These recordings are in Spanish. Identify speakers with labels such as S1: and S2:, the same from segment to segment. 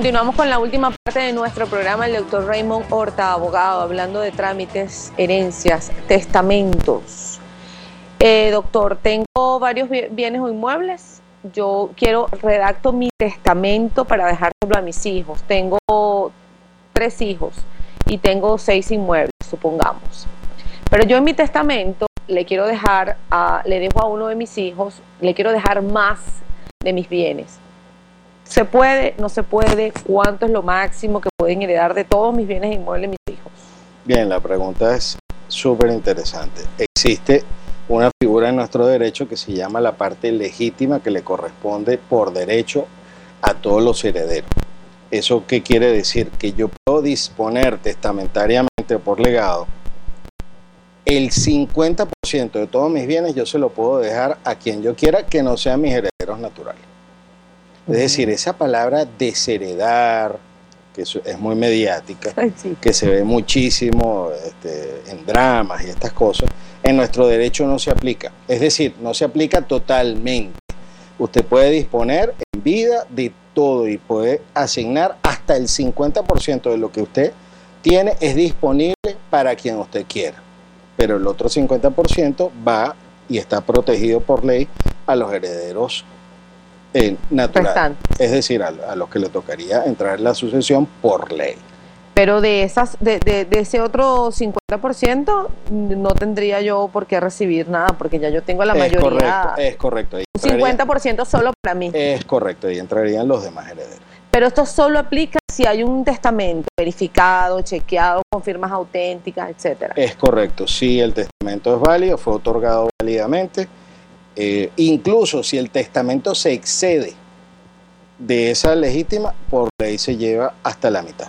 S1: Continuamos con la última parte de nuestro programa, el doctor Raymond Horta, abogado, hablando de trámites, herencias, testamentos. Eh, doctor, tengo varios bienes o inmuebles. Yo quiero, redacto mi testamento para dejárselo a mis hijos. Tengo tres hijos y tengo seis inmuebles, supongamos. Pero yo en mi testamento le quiero dejar, a, le dejo a uno de mis hijos, le quiero dejar más de mis bienes ¿Se puede? ¿No se puede? ¿Cuánto es lo máximo que pueden heredar de todos mis bienes inmuebles mis hijos?
S2: Bien, la pregunta es súper interesante. Existe una figura en nuestro derecho que se llama la parte legítima que le corresponde por derecho a todos los herederos. ¿Eso qué quiere decir? Que yo puedo disponer testamentariamente por legado el 50% de todos mis bienes yo se lo puedo dejar a quien yo quiera que no sean mis herederos naturales. Es decir, esa palabra desheredar, que es muy mediática, que se ve muchísimo este, en dramas y estas cosas, en nuestro derecho no se aplica. Es decir, no se aplica totalmente. Usted puede disponer en vida de todo y puede asignar hasta el 50% de lo que usted tiene es disponible para quien usted quiera. Pero el otro 50% va y está protegido por ley a los herederos eh, natural. Es decir, a, los que le tocaría entrar en la sucesión por ley.
S1: Pero de esas, de, de, ese otro 50% no tendría yo por qué recibir nada, porque ya yo tengo la mayoría.
S2: Correcto, es correcto.
S1: un 50% solo para mí.
S2: Es correcto, y entrarían los demás herederos.
S1: Pero esto solo aplica si hay un testamento verificado, chequeado, con firmas auténticas, etcétera.
S2: Es correcto, si el testamento es válido, fue otorgado válidamente eh, incluso si el testamento se excede de esa legítima, por ley se lleva hasta la mitad.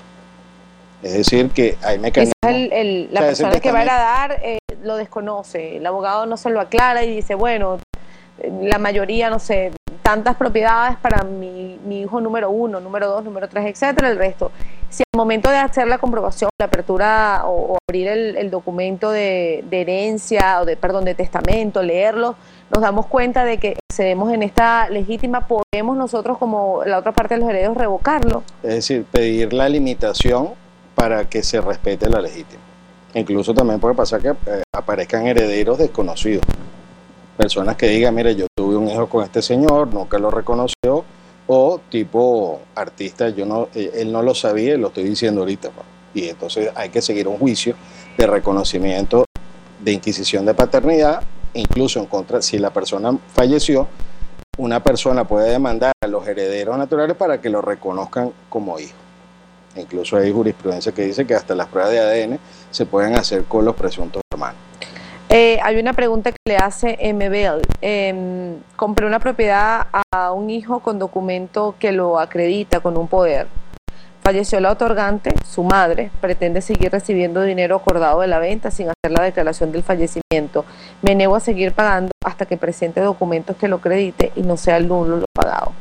S2: Es decir, que hay mecanismos.
S1: la persona que va a heredar eh, lo desconoce, el abogado no se lo aclara y dice, bueno, la mayoría, no sé, tantas propiedades para mi, hijo número uno, número dos, número tres, etcétera, el resto. Si al momento de hacer la comprobación, la apertura o, abrir el, documento de, de, herencia o de, perdón, de testamento, leerlo, nos damos cuenta de que cedemos en esta legítima, podemos nosotros como la otra parte de los herederos revocarlo.
S2: Es decir, pedir la limitación para que se respete la legítima. Incluso también puede pasar que eh, aparezcan herederos desconocidos. Personas que digan, mire, yo tuve un hijo con este señor, nunca lo reconoció, o tipo artista, yo no, eh, él no lo sabía y lo estoy diciendo ahorita. Y entonces hay que seguir un juicio de reconocimiento de inquisición de paternidad incluso en contra, si la persona falleció, una persona puede demandar a los herederos naturales para que lo reconozcan como hijo. Incluso hay jurisprudencia que dice que hasta las pruebas de ADN se pueden hacer con los presuntos hermanos.
S1: Eh, hay una pregunta que le hace MBL. Em, compré una propiedad a un hijo con documento que lo acredita con un poder. Falleció la otorgante, su madre, pretende seguir recibiendo dinero acordado de la venta sin hacer la declaración del fallecimiento. Me niego a seguir pagando hasta que presente documentos que lo acredite y no sea el nulo lo pagado.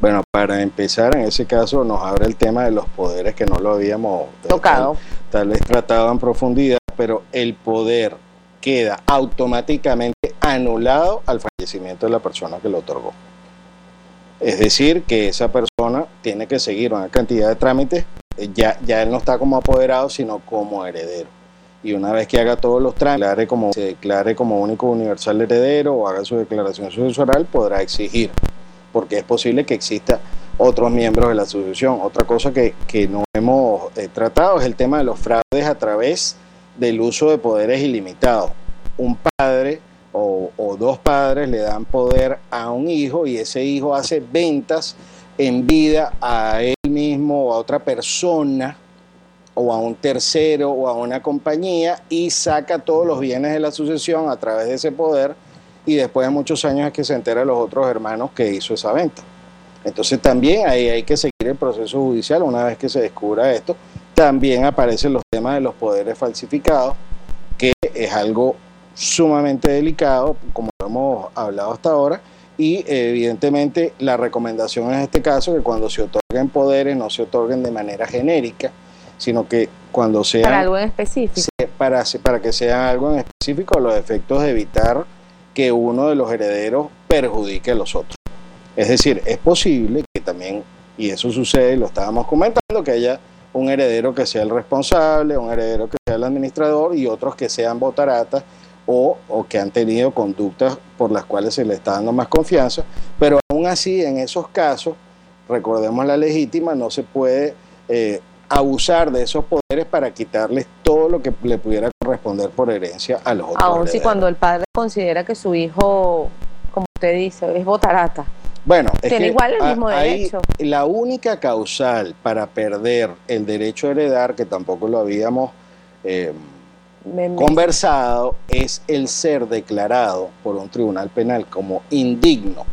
S2: Bueno, para empezar, en ese caso nos abre el tema de los poderes que no lo habíamos
S1: tocado.
S2: Tal, vez tratado en profundidad, pero el poder queda automáticamente anulado al fallecimiento de la persona que lo otorgó. Es decir, que esa persona tiene que seguir una cantidad de trámites ya, ya él no está como apoderado, sino como heredero. Y una vez que haga todos los trámites, como, se declare como único universal heredero o haga su declaración sucesoral, podrá exigir, porque es posible que exista otros miembros de la sucesión. Otra cosa que, no hemos eh, tratado es el tema de los fraudes a través del uso de poderes ilimitados. Un padre o, dos padres le dan poder a un hijo y ese hijo hace ventas en vida a él mismo o a otra persona o a un tercero o a una compañía y saca todos los bienes de la sucesión a través de ese poder y después de muchos años es que se entera los otros hermanos que hizo esa venta. Entonces también ahí hay que seguir el proceso judicial una vez que se descubra esto. También aparecen los temas de los poderes falsificados, que es algo sumamente delicado, como hemos hablado hasta ahora, y evidentemente la recomendación en este caso es que cuando se otorguen poderes no se otorguen de manera genérica, sino que cuando sean...
S1: Para algo en específico.
S2: Para, para que sean algo en específico, los efectos de evitar que uno de los herederos perjudique a los otros. Es decir, es posible que también, y eso sucede, lo estábamos comentando, que haya un heredero que sea el responsable, un heredero que sea el administrador y otros que sean botaratas o, que han tenido conductas por las cuales se le está dando más confianza, pero aún así en esos casos, recordemos la legítima, no se puede eh, abusar de esos poderes para quitarles todo lo que le pudiera corresponder por herencia a los otros.
S1: Aún si cuando el padre considera que su hijo, como usted dice, es botarata.
S2: Bueno,
S1: tiene igual el mismo derecho.
S2: La única causal para perder el derecho a heredar, que tampoco lo habíamos eh, conversado es el ser declarado por un tribunal penal como indigno.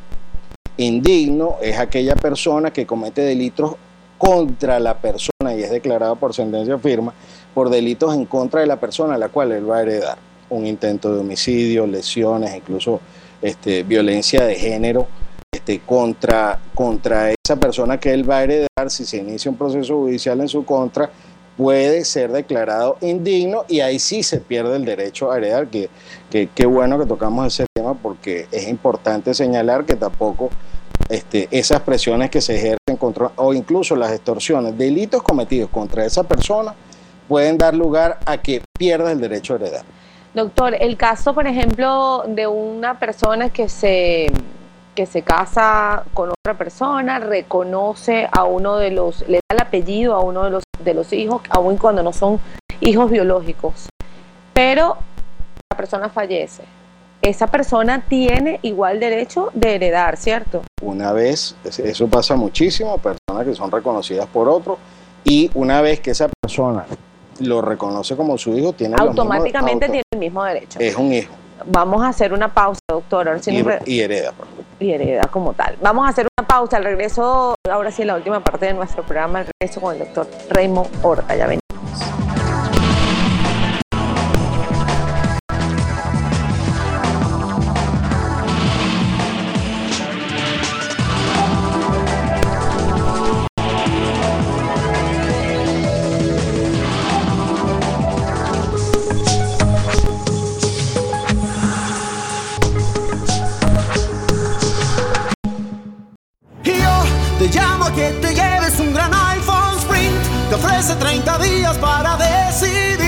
S2: Indigno es aquella persona que comete delitos contra la persona y es declarado por sentencia firma por delitos en contra de la persona a la cual él va a heredar. Un intento de homicidio, lesiones, incluso este, violencia de género este, contra, contra esa persona que él va a heredar si se inicia un proceso judicial en su contra puede ser declarado indigno y ahí sí se pierde el derecho a heredar, que qué bueno que tocamos ese tema porque es importante señalar que tampoco este, esas presiones que se ejercen contra, o incluso las extorsiones, delitos cometidos contra esa persona, pueden dar lugar a que pierda el derecho a heredar.
S1: Doctor, el caso, por ejemplo, de una persona que se que se casa con otra persona, reconoce a uno de los, le da el apellido a uno de los, de los hijos, aun cuando no son hijos biológicos, pero la persona fallece. Esa persona tiene igual derecho de heredar, ¿cierto?
S2: Una vez, eso pasa muchísimo, personas que son reconocidas por otro, y una vez que esa persona lo reconoce como su hijo, tiene
S1: automáticamente tiene el mismo derecho.
S2: Es un hijo.
S1: Vamos a hacer una pausa, doctor.
S2: y, y, hereda.
S1: Y hereda como tal. Vamos a hacer una pausa. Al regreso, ahora sí, la última parte de nuestro programa, el regreso con el doctor Raymond Horta. Ya venimos.